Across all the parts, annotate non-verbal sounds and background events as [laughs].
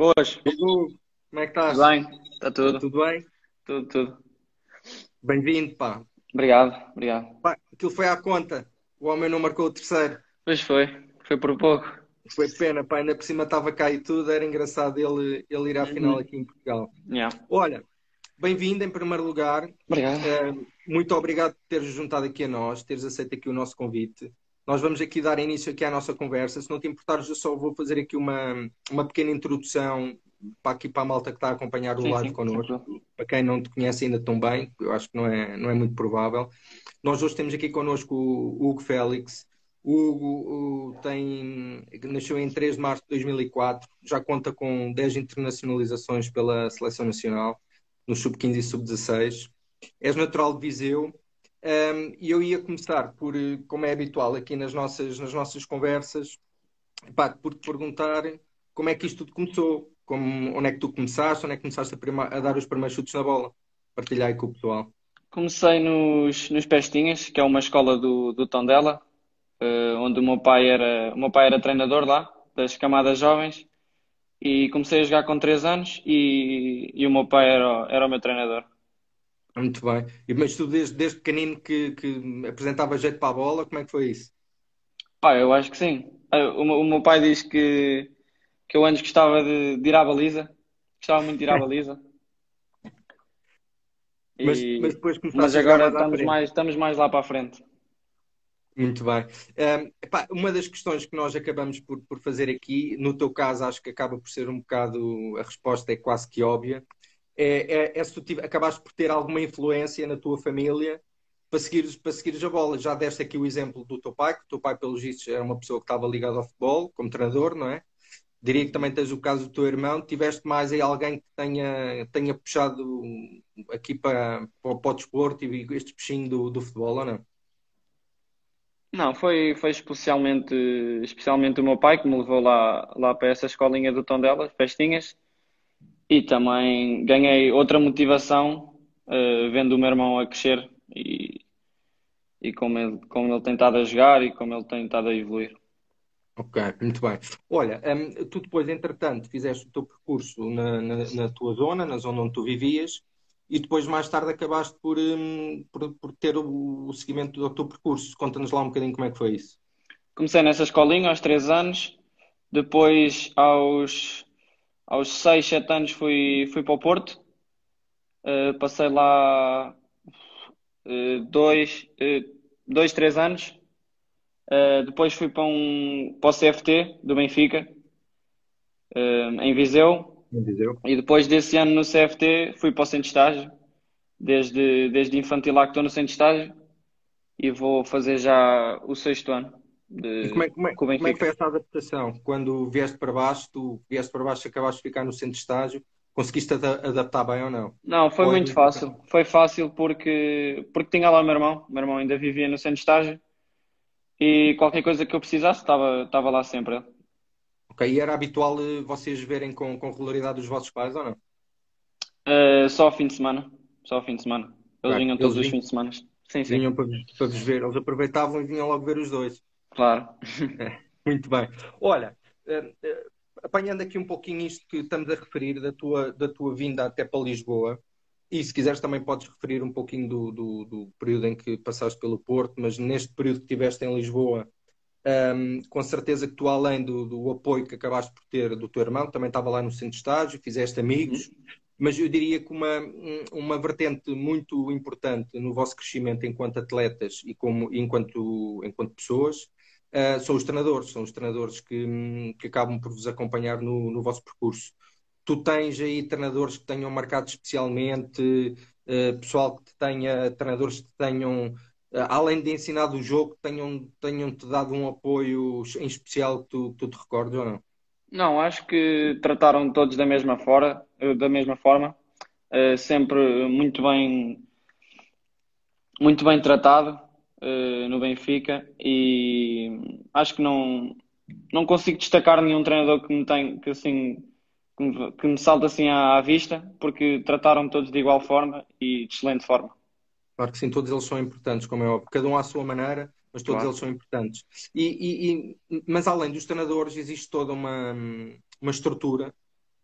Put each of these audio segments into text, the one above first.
Boas. Edu, como é que estás? Tudo bem? Está tudo. Tudo bem? Tudo, tudo. Bem-vindo, pá. Obrigado, obrigado. Pá, aquilo foi à conta. O homem não marcou o terceiro. Pois foi. Foi por pouco. Foi pena, pá. Ainda por cima estava cá e tudo. Era engraçado ele, ele ir à final aqui em Portugal. Yeah. Olha, bem-vindo em primeiro lugar. Obrigado. Eh, muito obrigado por teres juntado aqui a nós, teres aceito aqui o nosso convite. Nós vamos aqui dar início aqui à nossa conversa. Se não te importares, eu só vou fazer aqui uma, uma pequena introdução para aqui para a malta que está a acompanhar o Sim, live sim, connosco. tranquilo. Para quem não te conhece ainda tão bem, eu acho que não é, não é muito provável. Nós hoje temos aqui connosco o Hugo Félix. O Hugo o- tem, nasceu em 3 de março de 2004, já conta com 10 internacionalizações pela Seleção Nacional, no Sub-15 e Sub-16. És natural de Viseu. Um, e eu ia começar por, eh, como é habitual aqui nas nossas, nas nossas conversas, pá, por te perguntar como é que isto tudo começou, como, onde é que tu começaste, onde é que começaste a, prima- a dar os primeiros chutes na bola. Partilhar aí com o pessoal. Comecei nos, nos Pestinhas, que é uma escola do, do Tondela, eh, onde o meu pai era, o meu pai era treinador lá, das camadas jovens, e comecei a jogar com 3 anos e, e o meu pai era, era o meu treinador. Muito bem. E, mas tu desde, desde pequenino que, que apresentava jeito para a bola, como é que foi isso? Pá, eu acho que sim. Eh, O, meu- o meu pai diz que, que eu antes gostava de, de ir à baliza, gostava muito de ir à baliza. [laughs] Mas, E- mas depois Mas a jogar agora estamos mais, estamos mais lá para a frente. Muito bem. Um, epá, uma das questões que nós acabamos por, por fazer aqui, no teu caso, acho que acaba por ser um bocado, a resposta é quase que óbvia, é, é- é se tu tive- acabaste por ter alguma influência na tua família para seguires, para seguires a bola. Já deste aqui o exemplo do teu pai, que o teu pai, pelos vistos, era uma pessoa que estava ligada ao futebol, como treinador, não é? Diria que também tens o caso do teu irmão. Tiveste mais aí alguém que tenha, tenha puxado aqui para, para, para o desporto e este peixinho do, do futebol, ou não? Não, foi, foi especialmente, especialmente o meu pai que me levou lá, lá para essa escolinha do Tondela, Festinhas, e também ganhei outra motivação eh, vendo o meu irmão a crescer e, e como ele, como ele tem estado a jogar e como ele tem estado a evoluir. Ok, muito bem. Olha, hum, tu depois, entretanto, fizeste o teu percurso na, na, na tua zona, na zona onde tu vivias, e depois, mais tarde, acabaste por, hum, por, por ter o, o seguimento do teu percurso. Conta-nos lá um bocadinho como é que foi isso. Comecei nessa escolinha aos 3 anos, depois aos, aos 6, 7 anos fui, fui para o Porto, Eh, passei lá eh, dois, eh, dois, três anos. Eh, depois fui para, um, para o CFT do Benfica, eh, em Viseu. Em Viseu. E depois desse ano no CFT fui para o centro de estágio. Desde, desde infantil lá que estou no centro de estágio. E vou fazer já o sexto ano de, E como é, como é, como é que foi essa adaptação? Quando vieste para baixo, tu vieste para baixo e acabaste de ficar no centro de estágio, conseguiste ada- adaptar bem ou não? Não, foi Ou é muito muito fácil. Foi fácil porque, porque tinha lá o meu irmão. O meu irmão ainda vivia no centro de estágio. E qualquer coisa que eu precisasse, estava, estava lá sempre. Ok, e era habitual eh, vocês verem com, com regularidade os vossos pais ou não? Eh, só ao fim de semana. Só ao fim de semana. Eles Ok, vinham eles todos os vinham- fins de semana. Sim, sim, Vinham para, para vos ver, eles aproveitavam e vinham logo ver os dois. Claro. [laughs] Muito bem. Olha, eh, eh, apanhando aqui um pouquinho isto que estamos a referir da tua, da tua vinda até para Lisboa, e se quiseres também podes referir um pouquinho do, do, do período em que passaste pelo Porto, mas neste período que estiveste em Lisboa, ehm, com certeza que tu, além do, do apoio que acabaste por ter do teu irmão, também estava lá no centro de estágio, fizeste amigos, mas eu diria que uma, um- uma vertente muito importante no vosso crescimento enquanto atletas e como, enquanto, enquanto pessoas Uh, são os treinadores, são os treinadores que, hum, que acabam por vos acompanhar no, no vosso percurso. Tu tens aí treinadores que tenham marcado especialmente, uh, pessoal que te tenha, treinadores que tenham, uh, além de ensinar o jogo, tenham, tenham-te dado um apoio em especial que tu, tu te recordes ou não? Não, acho que trataram todos da mesma fora, eh, da mesma forma. Eh, sempre muito bem, muito bem tratado, eh, no Benfica e acho que não, não consigo destacar nenhum treinador que me tem, que assim, que me, que me salta assim à, à vista, porque trataram todos de igual forma e de excelente forma. Claro que sim, todos eles são importantes, como é óbvio, cada um à sua maneira, mas todos Claro. eles são importantes. E, e- e- mas além dos treinadores, existe toda uma, uma estrutura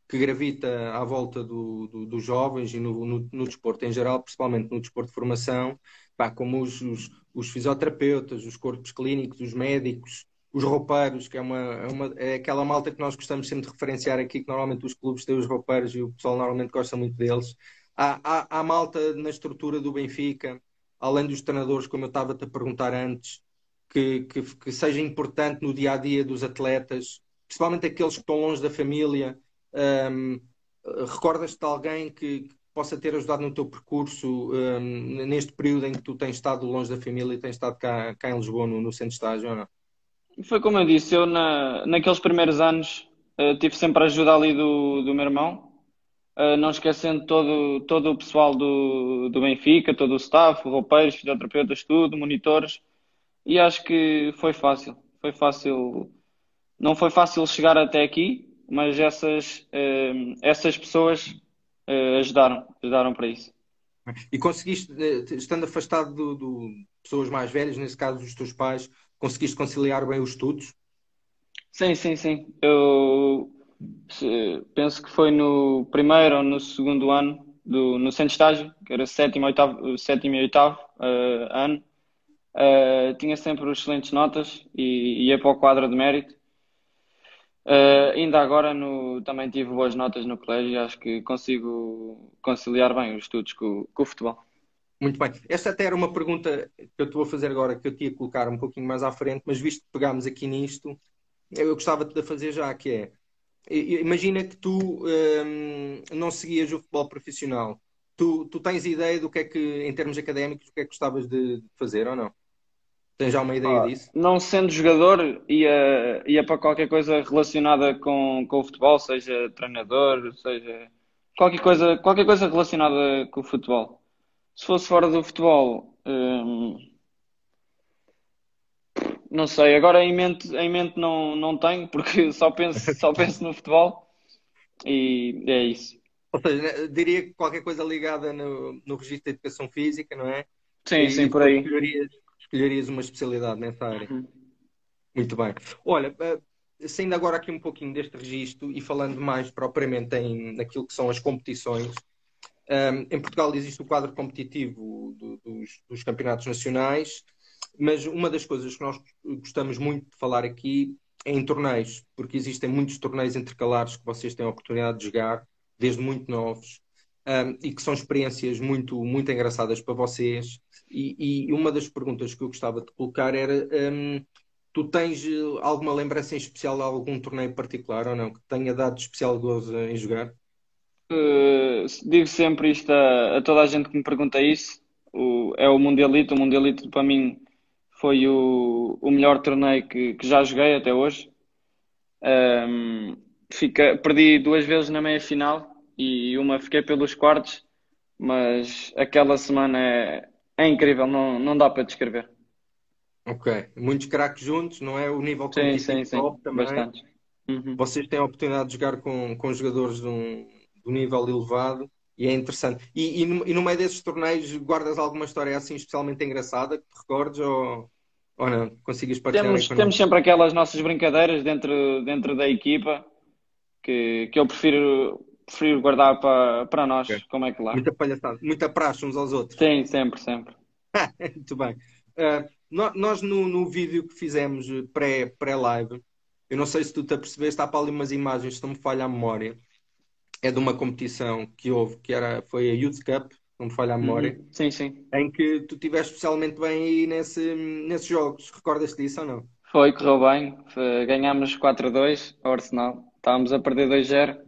que gravita à volta do, do, dos jovens e no, no, no, desporto em geral, principalmente no desporto de formação, pá, como os, os, os, fisioterapeutas, os corpos clínicos, os médicos, os roupeiros, que é, uma, é, uma, é aquela malta que nós gostamos sempre de referenciar aqui, que normalmente os clubes têm os roupeiros e o pessoal normalmente gosta muito deles. Há, há, há malta na estrutura do Benfica, além dos treinadores, como eu estava-te a perguntar antes, que, que, que seja importante no dia a dia dos atletas, principalmente aqueles que estão longe da família um, Recordas-te de alguém que, possa ter ajudado no teu percurso um, neste período em que tu tens estado longe da família e tens estado cá, cá em Lisboa, no, no centro de estágio, ou não? Foi como eu disse, eu na, naqueles primeiros anos uh, tive sempre a ajuda ali do, do meu irmão, uh, não esquecendo todo, todo o pessoal do, do Benfica, todo o staff, roupeiros, fisioterapeutas, tudo, monitores, e acho que foi fácil. Foi fácil. Não foi fácil chegar até aqui, mas essas, uh, essas pessoas uh, ajudaram, ajudaram para isso. E conseguiste, eh, estando afastado de pessoas mais velhas, nesse caso dos teus pais, conseguiste conciliar bem os estudos? Sim, sim, sim. Eu penso que foi no primeiro ou no segundo ano do, no centro estágio, que era sétimo, oitavo, sétimo e oitavo uh, ano. Uh, tinha sempre excelentes notas e ia para o quadro de mérito. Uh, ainda agora no, também tive boas notas no colégio e acho que consigo conciliar bem os estudos com, com, o futebol. Muito bem. Esta até era uma pergunta que eu estou a fazer agora, que eu tinha colocar um pouquinho mais à frente, mas visto que pegámos aqui nisto, eu gostava de fazer já, que é, imagina que tu um, não seguias o futebol profissional. Tu, tu tens ideia do que é que, em termos académicos, o que é que gostavas de fazer ou não? Tens já uma ideia ah, disso? Não sendo jogador, ia, ia para qualquer coisa relacionada com, com o futebol, seja treinador, seja qualquer coisa, qualquer coisa relacionada com o futebol. Se fosse fora do futebol, hum, não sei, agora em mente, em mente não, não tenho, porque [laughs] só penso, só penso no futebol e é isso. Ou seja, diria que qualquer coisa ligada no, no registro de educação física, não é? Sim, e, sim, por aí escolherias uma especialidade nessa área. Uhum. Muito bem. Olha, uh, saindo agora aqui um pouquinho deste registro e falando mais propriamente em, naquilo que são as competições, um, ehm, em Portugal existe o quadro competitivo do, dos, dos, campeonatos nacionais, mas uma das coisas que nós gostamos muito de falar aqui é em torneios, porque existem muitos torneios intercalares que vocês têm a oportunidade de jogar, desde muito novos, um, ehm, e que são experiências muito, muito engraçadas para vocês e, e, uma das perguntas que eu gostava de colocar era: um, tu tens eh, alguma lembrança em especial de algum torneio particular ou não que tenha dado especial gozo em jogar? Uh, digo sempre isto a, a, toda a gente que me pergunta isso. O, é o Mundialito. O Mundialito para mim foi o, o melhor torneio que, que já joguei até hoje. Um, fica, perdi duas vezes na meia final e uma fiquei pelos quartos, mas aquela semana é, é incrível, não, não dá para descrever. Ok, muitos craques juntos, não é? O nível sim, sim, sim. top também. Bastante. Uhum. Vocês têm a oportunidade de jogar com, com jogadores de um, de um nível elevado e é interessante. E, e, no, e, no, meio desses torneios guardas alguma história assim especialmente engraçada que te recordes ou, ou não? Consigas partilhar? Temos, temos sempre aquelas nossas brincadeiras dentro, dentro da equipa que, que eu prefiro prefiro guardar para, para nós, okay. como é que lá. Muita palhaçada, muita praxe uns aos outros. Sim, sempre, sempre. [laughs] Muito bem. Uh, nós no, no vídeo que fizemos pré-live, pré eu não sei se tu te apercebeste, há para ali umas imagens, se não me falha a memória, é de uma competição que houve, que era, foi a Youth Cup, não me falha a memória. Uhum. Sim, sim. Em que tu estiveste especialmente bem aí nesse, nesses jogos. Recordas disso ou não? Foi, correu bem. Ganhámos 4-2 ao Arsenal. Estávamos a perder 2-0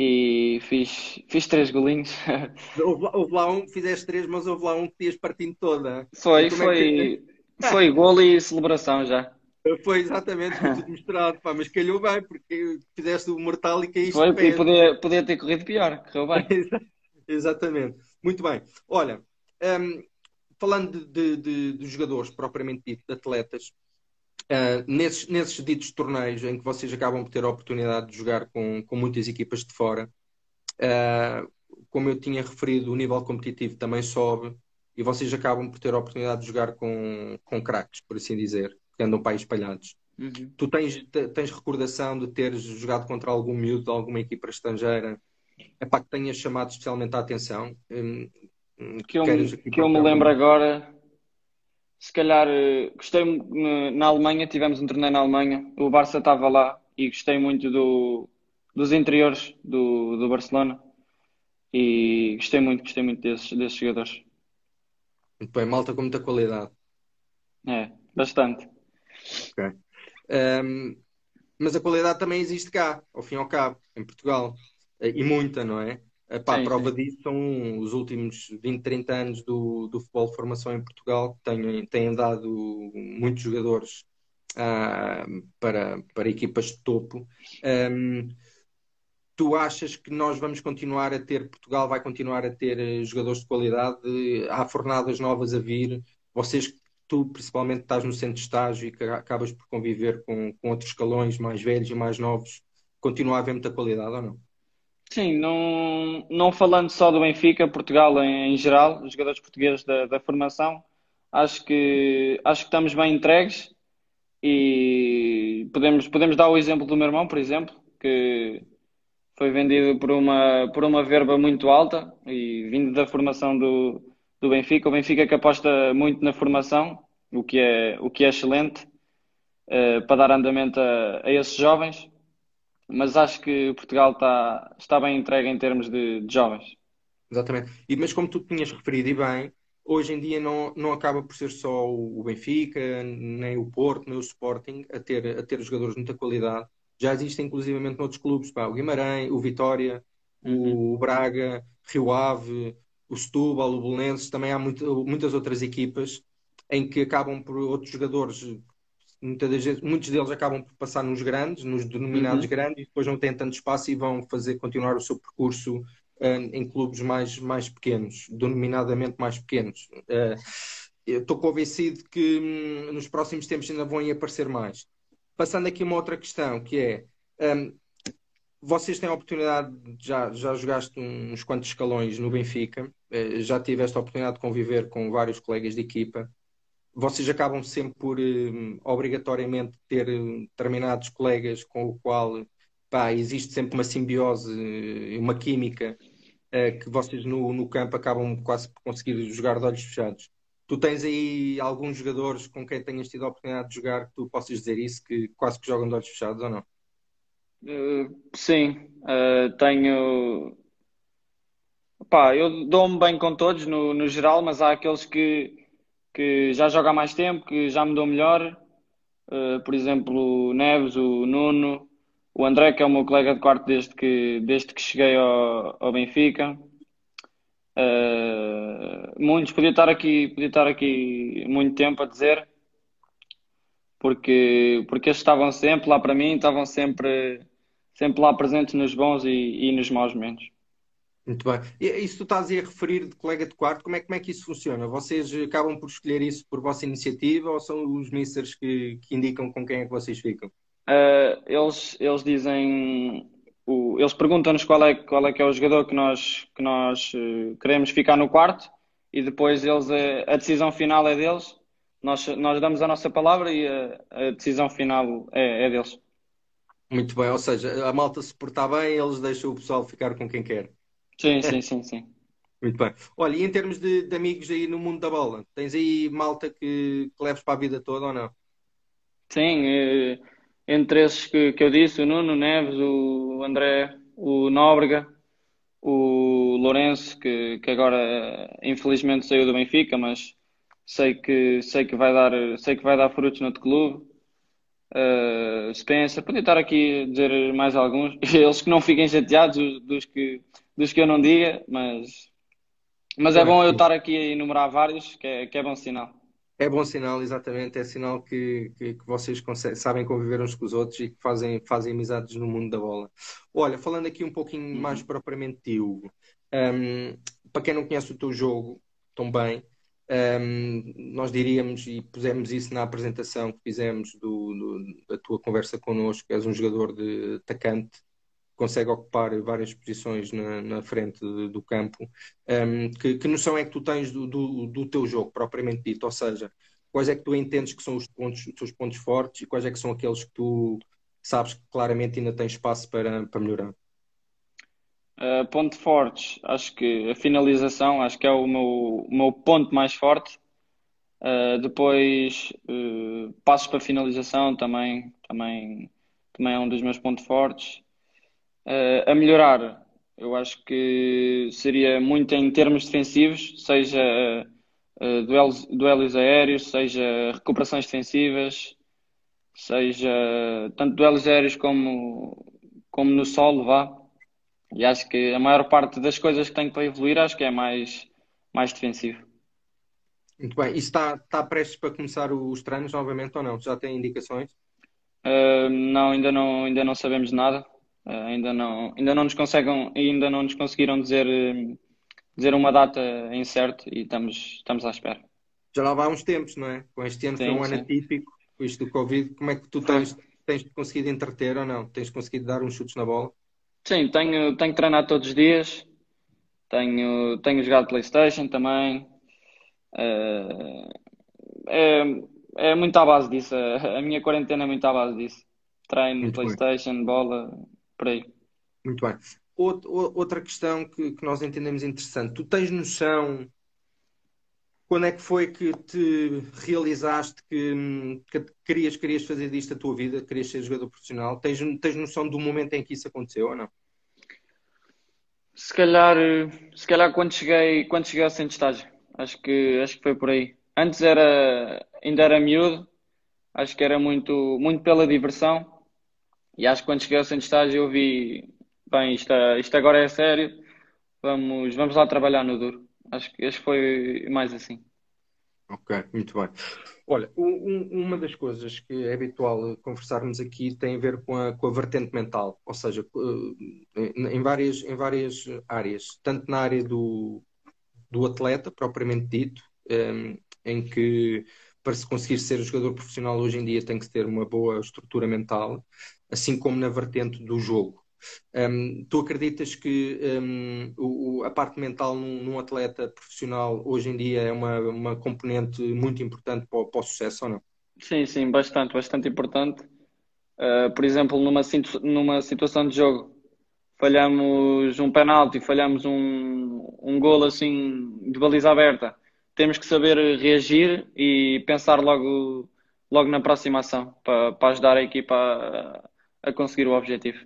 e fiz, fiz três golinhos. [laughs] Houve, houve, lá um, fizeste três, mas houve lá um que tinhas partindo toda. Foi, foi, é foi golo e celebração já. [laughs] Foi exatamente, tudo misturado, pá, mas calhou bem, porque fizeste o mortal e caíste Foi, e podia, podia ter corrido pior, correu bem. [laughs] exatamente. Muito bem. Olha, um, falando de, de, de, de jogadores propriamente dito, de atletas, Uh, nesses, nesses ditos torneios em que vocês acabam por ter a oportunidade de jogar com, com muitas equipas de fora, uh, como eu tinha referido, o nível competitivo também sobe e vocês acabam por ter a oportunidade de jogar com, com craques, por assim dizer, que andam para aí espalhados. Uhum. Tu tens, tens recordação de teres jogado contra algum miúdo de alguma equipa estrangeira epá, que tenha chamado especialmente a atenção? Hum, hum, que eu, que eu me lembro agora, se calhar eh, gostei na Alemanha, tivemos um torneio na Alemanha, o Barça estava lá e gostei muito do, dos interiores do, do Barcelona e gostei muito, gostei muito desses, desses jogadores. Muito bem, malta com muita qualidade. É, bastante. Ok. Um, mas a qualidade também existe cá, ao fim e ao cabo, em Portugal. E muita, não é? Epá, a prova sim. disso são os últimos 20, 30 anos do, do futebol de formação em Portugal, que têm, têm dado muitos jogadores uh, para, para equipas de topo. Um, tu achas que nós vamos continuar a ter, Portugal vai continuar a ter eh, jogadores de qualidade? Há fornadas novas a vir? Vocês tu principalmente estás no centro de estágio e que acabas por conviver com, com outros escalões mais velhos e mais novos, continua a haver muita qualidade ou não? Sim, não, não falando só do Benfica, Portugal em, em geral, os jogadores portugueses da, da, formação, acho que, acho que estamos bem entregues e podemos, podemos dar o exemplo do meu irmão, por exemplo, que foi vendido por uma, por uma verba muito alta e vindo da formação do, do Benfica. O Benfica que aposta muito na formação, o que é, o que é excelente, uh, para dar andamento a, a, esses jovens. Mas acho que Portugal está, está bem entregue em termos de, de jovens. Exatamente. E, mas como tu tinhas referido e bem, hoje em dia não, não acaba por ser só o Benfica, nem o Porto, nem o Sporting a ter, a ter jogadores de muita qualidade. Já existem inclusivamente noutros clubes, pá, o Guimarães, o Vitória, uhum. o Braga, Rio Ave, o Setúbal, o Belenenses, também há muito, muitas outras equipas em que acabam por outros jogadores, muitas vezes, muitos deles acabam por passar nos grandes, nos denominados uhum. grandes, e depois não têm tanto espaço e vão fazer continuar o seu percurso uh, em clubes mais, mais pequenos, denominadamente mais pequenos. Uh, estou convencido que hum, nos próximos tempos ainda vão aparecer mais. Passando aqui uma outra questão, que é um, vocês têm a oportunidade, já, já jogaste uns quantos escalões no Benfica, eh, já tiveste a oportunidade de conviver com vários colegas de equipa. Vocês acabam sempre por eh, obrigatoriamente ter eh, determinados colegas com o qual pá, existe sempre uma simbiose, uma química que vocês no, no campo acabam quase por conseguir jogar de olhos fechados. Tu tens aí alguns jogadores com quem tenhas tido a oportunidade de jogar que tu possas dizer isso, que quase que jogam de olhos fechados ou não? Uh, sim, uh, tenho. Pá, eu dou-me bem com todos no, no geral, mas há aqueles que, que já jogam há mais tempo, que já dão melhor. Uh, por exemplo, o Neves, o Nuno, o André, que é o meu colega de quarto desde que, desde que cheguei ao, ao Benfica. muitos, podia estar aqui, podia estar aqui muito tempo a dizer, porque, porque eles estavam sempre lá para mim, estavam sempre sempre lá presentes nos bons e, e nos maus momentos. Muito bem. E isso tu estás a referir de colega de quarto, como é, como é que isso funciona? Vocês acabam por escolher isso por vossa iniciativa ou são os misters que, que indicam com quem é que vocês ficam? Uh, eles, eles dizem, o, eles perguntam-nos qual é, qual é que é o jogador que nós, que nós uh, queremos ficar no quarto e depois eles, a, a, decisão final é deles. Nós, nós damos a nossa palavra e a, a decisão final é, é deles. Muito bem, ou seja, a malta se portar bem, eles deixam o pessoal ficar com quem quer. Sim, sim, sim, sim. Muito bem. Olha, e em termos de, de, amigos aí no mundo da bola, tens aí malta que, que leves para a vida toda ou não? Sim, eh, entre esses que, que eu disse, o Nuno Neves, o André, o Nóbrega, o Lourenço, que, que agora infelizmente saiu do Benfica, mas sei que, sei que vai dar, sei que vai dar frutos no outro clube uh, Spencer, podia estar aqui a dizer mais alguns, [laughs] eles que não fiquem chateados dos que, dos que eu não diga, mas, mas é bom eu estar aqui a enumerar vários, que é, que é bom sinal. É bom sinal, exatamente, é sinal que, que, que vocês sabem conviver uns com os outros e que fazem, fazem amizades no mundo da bola. Olha, falando aqui um pouquinho uhum. mais propriamente de Hugo, um, para quem não conhece o teu jogo tão bem, um, nós diríamos, e pusemos isso na apresentação que fizemos do, do, da tua conversa connosco, és um jogador de atacante, consegue ocupar várias posições na, na frente do campo. Um, que, que, noção é que tu tens do, do, do, teu jogo, propriamente dito? Ou seja, quais é que tu entendes que são os, pontos, os teus pontos fortes e quais é que são aqueles que tu sabes que claramente ainda tens espaço para, para melhorar? Uh, ponto fortes, acho que a finalização, acho que é o meu, o meu ponto mais forte. Uh, depois, uh, passos para finalização também, também, também é um dos meus pontos fortes. Uh, a melhorar, eu acho que seria muito em termos defensivos, seja duelos, duelos aéreos, seja recuperações defensivas, seja tanto duelos aéreos como, como no solo, vá. E acho que a maior parte das coisas que tenho para evoluir, acho que é mais, mais defensivo. Muito bem. E está, está prestes para começar os treinos novamente ou não? Já tem indicações? Uh, não, ainda não, ainda não sabemos nada. Uh, ainda não, ainda não nos conseguem, ainda não nos conseguiram dizer, dizer uma data em certo e estamos, estamos à espera. Já lá vai uns tempos, não é? Com este ano sim, foi um sim. ano atípico, com isto do Covid, como é que tu tens, tens conseguido entreter ou não? Tens conseguido dar uns chutes na bola? Sim, tenho, tenho treinado todos os dias, tenho, tenho jogado Playstation também, Uh, é, é muito à base disso. A minha quarentena é muito à base disso. Treino, muito Playstation, bem. bola, por aí. Muito bem. Outra questão que, que nós entendemos interessante. Tu tens noção quando é que foi que te realizaste que, que, querias, querias fazer disto a tua vida, querias ser jogador profissional? Tens, tens noção do momento em que isso aconteceu ou não? Se calhar, se calhar quando cheguei, quando cheguei ao centro de estágio. Acho que, acho que foi por aí. Antes era, ainda era miúdo, acho que era muito, muito pela diversão. E acho que quando cheguei ao centro de estágio eu vi, bem, isto, isto agora é sério, vamos, vamos lá trabalhar no duro. Acho que, acho que foi mais assim. Ok, muito bem. Olha, um, uma das coisas que é habitual conversarmos aqui tem a ver com a, com a vertente mental, ou seja, eh, em várias, em várias áreas, tanto na área do, do atleta, propriamente dito, ehm, em que para se conseguir ser jogador profissional hoje em dia tem que ter uma boa estrutura mental, assim como na vertente do jogo. Um, tu acreditas que um, o, a parte mental num, num, atleta profissional hoje em dia é uma, uma componente muito importante para o, para o sucesso ou não? Sim, sim, bastante, bastante importante. Uh, por exemplo, numa, numa situação de jogo falhamos um penalti, falhamos um, um golo assim de baliza aberta, temos que saber reagir e pensar logo, logo na próxima ação para, para ajudar a equipa a, a, conseguir o objetivo.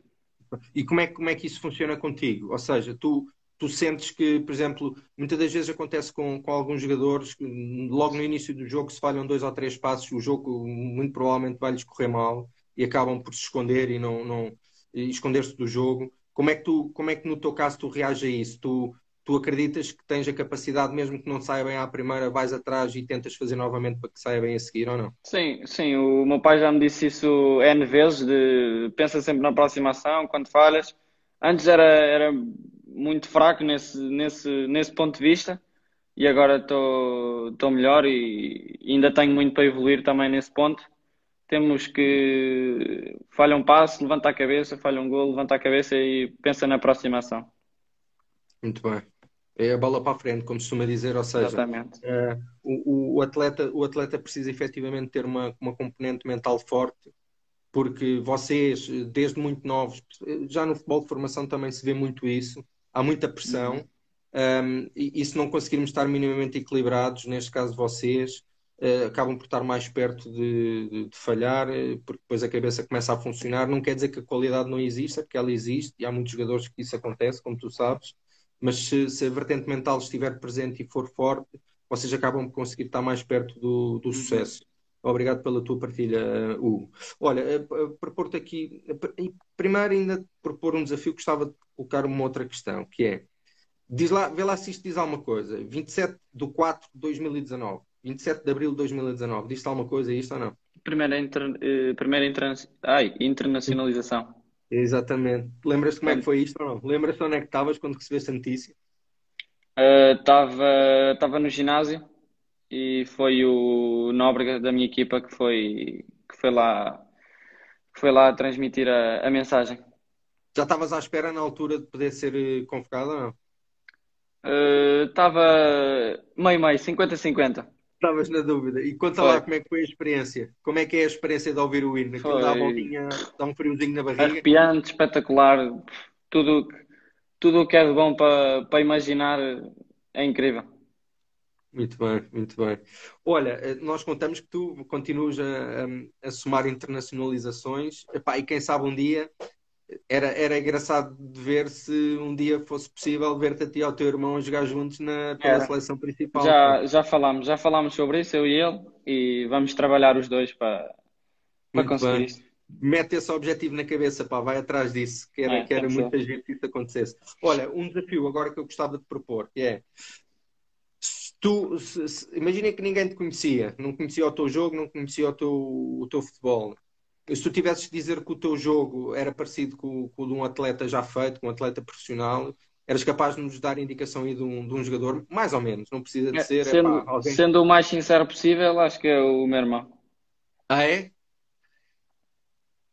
E como é, como é que isso funciona contigo? Ou seja, tu, tu sentes que, por exemplo, muitas das vezes acontece com, com alguns jogadores que logo no início do jogo se falham dois ou três passos, o jogo muito provavelmente vai-lhes correr mal e acabam por se esconder e não, não esconder-se do jogo. Como é que tu, como é que no teu caso tu reages a isso? Tu, tu acreditas que tens a capacidade, mesmo que não saia bem à primeira, vais atrás e tentas fazer novamente para que saia bem a seguir ou não? Sim, sim. O meu pai já me disse isso N vezes, de pensa sempre na próxima ação, quando falhas. Antes era, era muito fraco nesse, nesse, nesse ponto de vista e agora estou melhor e ainda tenho muito para evoluir também nesse ponto temos que falha um passo, levanta a cabeça, falha um gol, levanta a cabeça e pensa na próxima ação. Muito bem. É a bola para a frente, como se costuma dizer, ou seja, uh, o, o, atleta, o atleta precisa efetivamente ter uma, uma componente mental forte, porque vocês, desde muito novos, já no futebol de formação também se vê muito isso, há muita pressão, uhum. um, e, e se não conseguirmos estar minimamente equilibrados, neste caso vocês, uh, acabam por estar mais perto de, de, de, falhar, eh, porque depois a cabeça começa a funcionar. Não quer dizer que a qualidade não exista, porque ela existe e há muitos jogadores que isso acontece, como tu sabes, mas se, se a vertente mental estiver presente e for forte, vocês acabam por conseguir estar mais perto do, do uhum. sucesso. Obrigado pela tua partilha, Hugo. Olha, propor-te aqui, primeiro ainda propor um desafio, gostava de colocar uma outra questão, que é, diz lá, vê lá se isto diz alguma coisa, 27 de 4 de 2019, 27 de abril de 2019. Diz-te alguma coisa isto ou não? Primeira, inter, eh, primeira inter, ai, internacionalização. Exatamente. Lembras-te como é que foi isto ou não? Lembras-te onde é que estavas quando recebeste a notícia? Estava uh, no ginásio e foi o Nóbrega da minha equipa que foi, que foi lá que foi lá transmitir a, a mensagem. Já estavas à espera na altura de poder ser eh, convocado ou não? Estava uh, meio-meio, 50-50. Estavas na dúvida. E conta foi. lá como é que foi a experiência. Como é que é a experiência de ouvir o hino? Aquilo dá, voltinha, dá um friozinho na barriga. Arrepiante, espetacular. Tudo tudo o que é de bom para, para imaginar é incrível. Muito bem, muito bem. Olha, eh, nós contamos que tu continuas a, a, a somar internacionalizações Epá, e quem sabe um dia era, era engraçado de ver se um dia fosse possível ver-te a ti e ao teu irmão a jogar juntos na, pela era. seleção principal. Já, já falámos, já falámos sobre isso, eu e ele, e vamos trabalhar os dois para, para conseguir bem. isso. Mete esse objetivo na cabeça, pá, vai atrás disso, que era, é, que era muita gente que isso acontecesse. Olha, um desafio agora que eu gostava de propor, que é tu imagina que ninguém te conhecia, não conhecia o teu jogo, não conhecia o teu, o teu futebol se tu tivesses de dizer que o teu jogo era parecido com, com o de um atleta já feito, com um atleta profissional, eras capaz de nos dar indicação aí de um, de um jogador, mais ou menos, não precisa de é, ser. Sendo, epá, alguém... sendo o mais sincero possível, acho que é o meu irmão. Ah, é?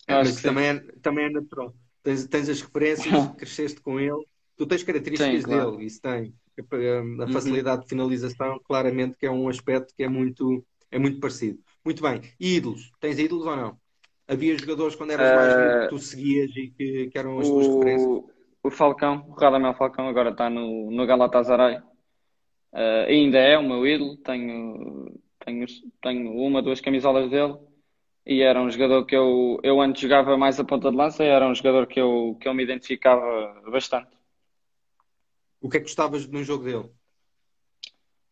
é mas também é, também é natural. Tens, tens as referências, [laughs] cresceste com ele, tu tens características sim, claro. dele, isso tem. A uhum. facilidade uhum. de finalização, claramente, que é um aspecto que é muito, é muito parecido. Muito bem. E ídolos? Tens ídolos ou não? Havia jogadores quando eras mais que tu eh, seguias e que, que eram as tuas referências? O Falcão, o Radamel Falcão, agora está no, no Galatasaray. Uh, ainda é o meu ídolo, tenho, tenho, tenho uma, duas camisolas dele e era um jogador que eu, eu antes jogava mais a ponta de lança e era um jogador que eu, que eu me identificava bastante. O que é que gostavas de um jogo dele?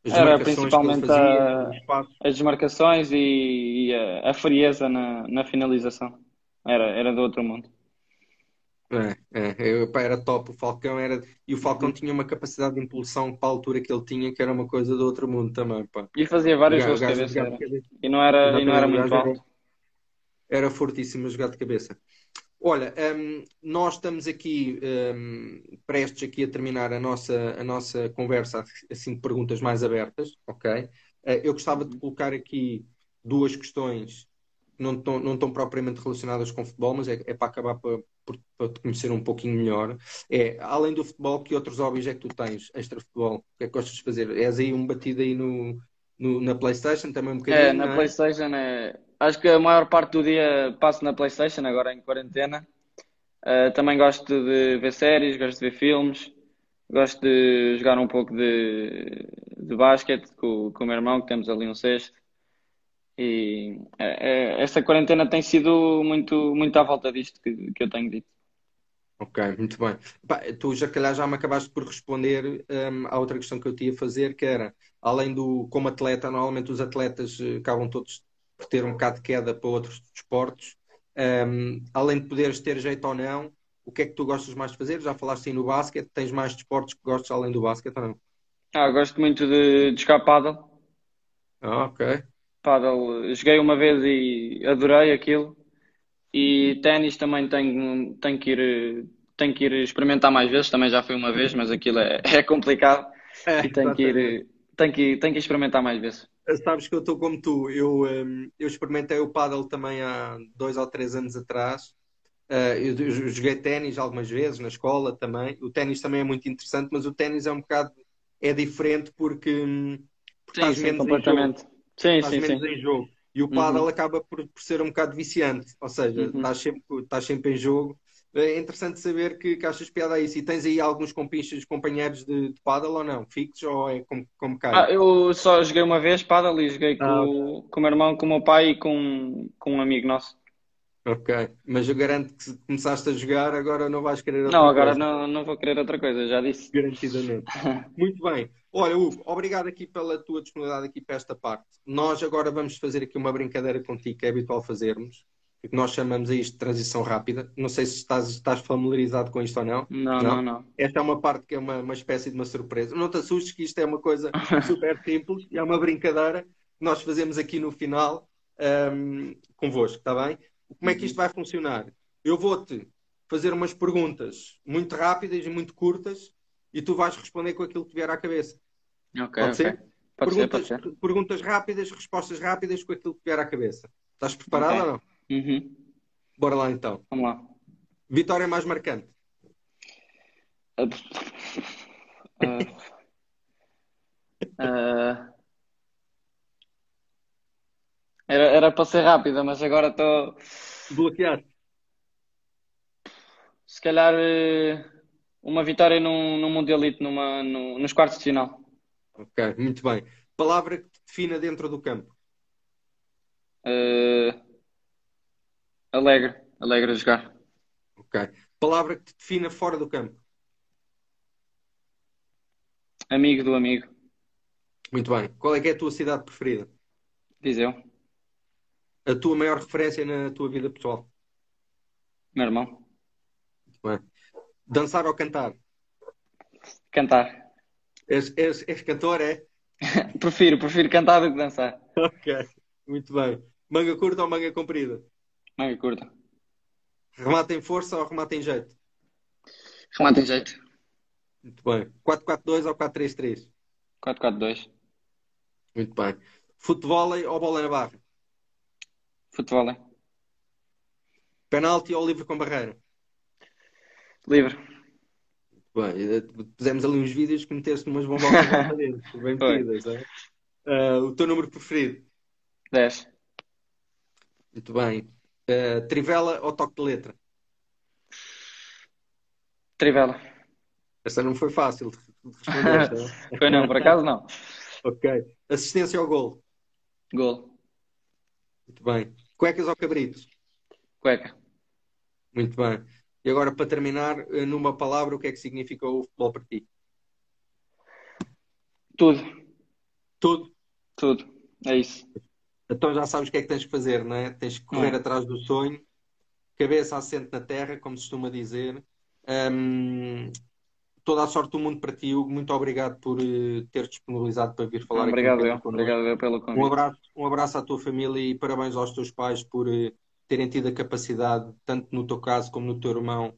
As Era principalmente fazia, a, as desmarcações e, e a, a, frieza na, na finalização. Era, era do outro mundo. É, é, eu, pá, era top. O Falcão era. E o Falcão tinha uma capacidade de impulsão para a altura que ele tinha, que era uma coisa do outro mundo também. Pá. E fazia várias gols de cabeça. E não era, e não era muito alto. Era, era fortíssimo a jogar de cabeça. Olha, um, nós estamos aqui um, prestes aqui a terminar a nossa, a nossa conversa, assim, de perguntas mais abertas, ok? Uh, eu gostava de colocar aqui duas questões que não estão, não estão propriamente relacionadas com futebol, mas é, é para acabar para, para te conhecer um pouquinho melhor. É, além do futebol, que outros hobbies é que tu tens, extra-futebol? O que é que gostas de fazer? És aí um batido aí no, no na Playstation também um bocadinho? É, na é? Playstation é acho que a maior parte do dia passo na PlayStation, agora em quarentena. Uh, também gosto de ver séries, gosto de ver filmes, gosto de jogar um pouco de, de basquete com, com o meu irmão, que temos ali um cesto. E é, é, esta quarentena tem sido muito, muito à volta disto que, que eu tenho dito. Ok, muito bem. tu já calhar já me acabaste por responder um, à outra questão que eu tinha a fazer, que era, além do, como atleta, normalmente os atletas acabam todos por ter um bocado de queda para outros desportos. Um, além de poderes ter jeito ou não, o que é que tu gostas mais de fazer? Já falaste aí no basquete, tens mais desportos que gostas além do basquete ou não? Ah, gosto muito de, de jogar paddle. Ah, ok. Paddle, joguei uma vez e adorei aquilo. E ténis também tenho, tenho, que ir, tenho que ir experimentar mais vezes, também já fui uma vez, mas aquilo é, [laughs] é complicado é, e tenho que, ir, tenho, que, tenho que experimentar mais vezes. Sabes que eu estou como tu. Eu, um, eu experimentei o paddle também há dois ou três anos atrás. Uh, eu, eu joguei ténis algumas vezes na escola também. O ténis também é muito interessante, mas o ténis é um bocado é diferente porque, hum, porque sim, estás sim, menos completamente. em jogo. Sim, sim, sim. em jogo. E o paddle uhum. acaba por, por, ser um bocado viciante, ou seja, uhum. estás, sempre, estás sempre em jogo é interessante saber que, que achas piada a isso. E tens aí alguns compinchos, companheiros de, de paddle ou não? Fixos ou é como, como cai? Ah, eu só joguei uma vez paddle e joguei ah. com, com o meu irmão, com o meu pai e com, com um amigo nosso. Ok, mas eu garanto que se começaste a jogar, agora não vais querer outra não, coisa. Não, agora não, não vou querer outra coisa, já disse. Garantidamente. [laughs] Muito bem. Olha, Hugo, obrigado aqui pela tua disponibilidade aqui para esta parte. Nós agora vamos fazer aqui uma brincadeira contigo, que é habitual fazermos nós chamamos a isto de transição rápida. Não sei se estás, estás familiarizado com isto ou não. Não, não, não. Esta é uma parte que é uma, uma espécie de uma surpresa. Não te assustes que isto é uma coisa [laughs] super simples e é uma brincadeira que nós fazemos aqui no final um, convosco, está bem? Como é que isto vai funcionar? Eu vou-te fazer umas perguntas muito rápidas e muito curtas e tu vais responder com aquilo que vier à cabeça. Ok, pode ser? Pode perguntas, ser, pode ser. perguntas rápidas, respostas rápidas com aquilo que vier à cabeça. Estás preparado okay. ou não? Uhum. Bora lá então. Vamos lá. Vitória mais marcante. Uh, uh, para ser rápida, mas agora estou. Bloqueado. Se calhar eh, uma vitória num, num Mundialito numa, no- nos quartos de final. Ok, muito bem. Palavra que te defina dentro do campo. Eh, alegre, alegre a jogar. Ok. Palavra que te defina fora do campo. Amigo do amigo, Muito bem. Qual é que é a tua cidade preferida? Viseu, A tua maior referência na tua vida pessoal? meu irmão. Muito bem. Dançar ou cantar? Cantar. És, és, és cantor, é? [laughs] Prefiro, prefiro cantar do que dançar. Ok. Muito bem. Manga curta ou manga comprida? Manga curta. Remate em força ou remate em jeito? Remate em jeito. Muito bem. 4-4-2 ou 4-3-3? 4-4-2. Muito bem. Futebol ou bola na barra? Futebol? Penalti ou livre com barreira? Livre. Bem, eh, pusemos ali uns vídeos que meteste umas bombocas lá [laughs] para dentro, bem não é? Ah, o teu número preferido? 10. Muito bem. Ah, trivela ou toque de letra? Trivela. Esta não foi fácil de responder. [laughs] Foi não, por acaso não. Ok. Assistência ao gol? Gol. Muito bem. Cuecas ou cabrito? Cueca. Muito bem. E agora, para terminar, eh, numa palavra, o que é que significa o futebol para ti? Tudo. Tudo. Tudo. É isso. Então já sabes o que é que tens que fazer, não é? Tens que correr É. atrás do sonho, cabeça assente na terra, como se costuma dizer. Hum, toda a sorte do mundo para ti, Hugo. Muito obrigado por eh, ter disponibilizado para vir falar aqui um Obrigado bocadinho eu. Obrigado eu pelo Um convite. abraço, um abraço à tua família e parabéns aos teus pais por eh, terem tido a capacidade, tanto no teu caso como no teu irmão,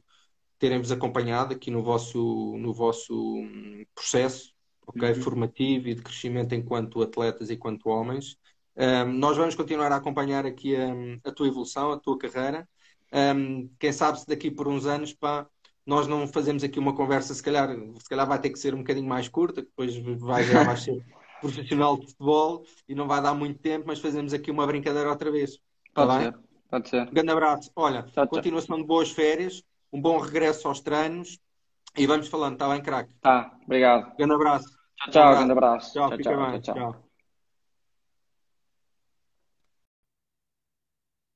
terem-vos acompanhado aqui no vosso, no vosso hum, processo, ok, Uhum. formativo e de crescimento enquanto atletas e enquanto homens. Hum, nós vamos continuar a acompanhar aqui a, a tua evolução, a tua carreira. Hum, quem sabe se daqui por uns anos, pá, nós não fazemos aqui uma conversa, se calhar, se calhar vai ter que ser um bocadinho mais curta, depois vai já mais ser [laughs] profissional de futebol e não vai dar muito tempo, mas fazemos aqui uma brincadeira outra vez. Está Pode bem? ser. Pode ser. Um grande abraço. Olha, Tchau, tchau. continuação de boas férias, um bom regresso aos treinos e vamos falando, está bem, craque? Tá. Obrigado. Grande abraço. Tchau, tchau. Grande abraço. Tchau, Tchau, fica tchau. bem. Tchau, tchau. Tchau.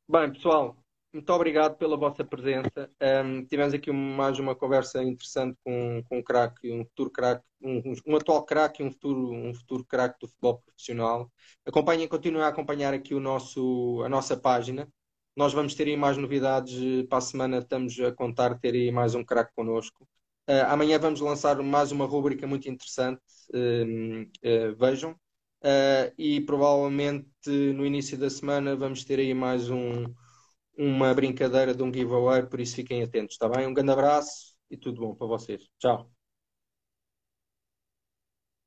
Bem, pessoal, muito obrigado pela vossa presença. Ahm, tivemos aqui mais uma conversa interessante com, com um craque, um futuro craque, um, um atual craque e um futuro, um futuro craque do futebol profissional. Acompanhem, continuem a acompanhar aqui o nosso, a nossa página. Nós vamos ter aí mais novidades eh, para a semana. Estamos a contar ter aí mais um craque connosco. Ah, amanhã vamos lançar mais uma rúbrica muito interessante. Ahm, ah, vejam. Uh, e provavelmente no início da semana vamos ter aí mais um, uma brincadeira de um giveaway, por isso fiquem atentos, está bem? Um grande abraço e tudo bom para vocês. Tchau.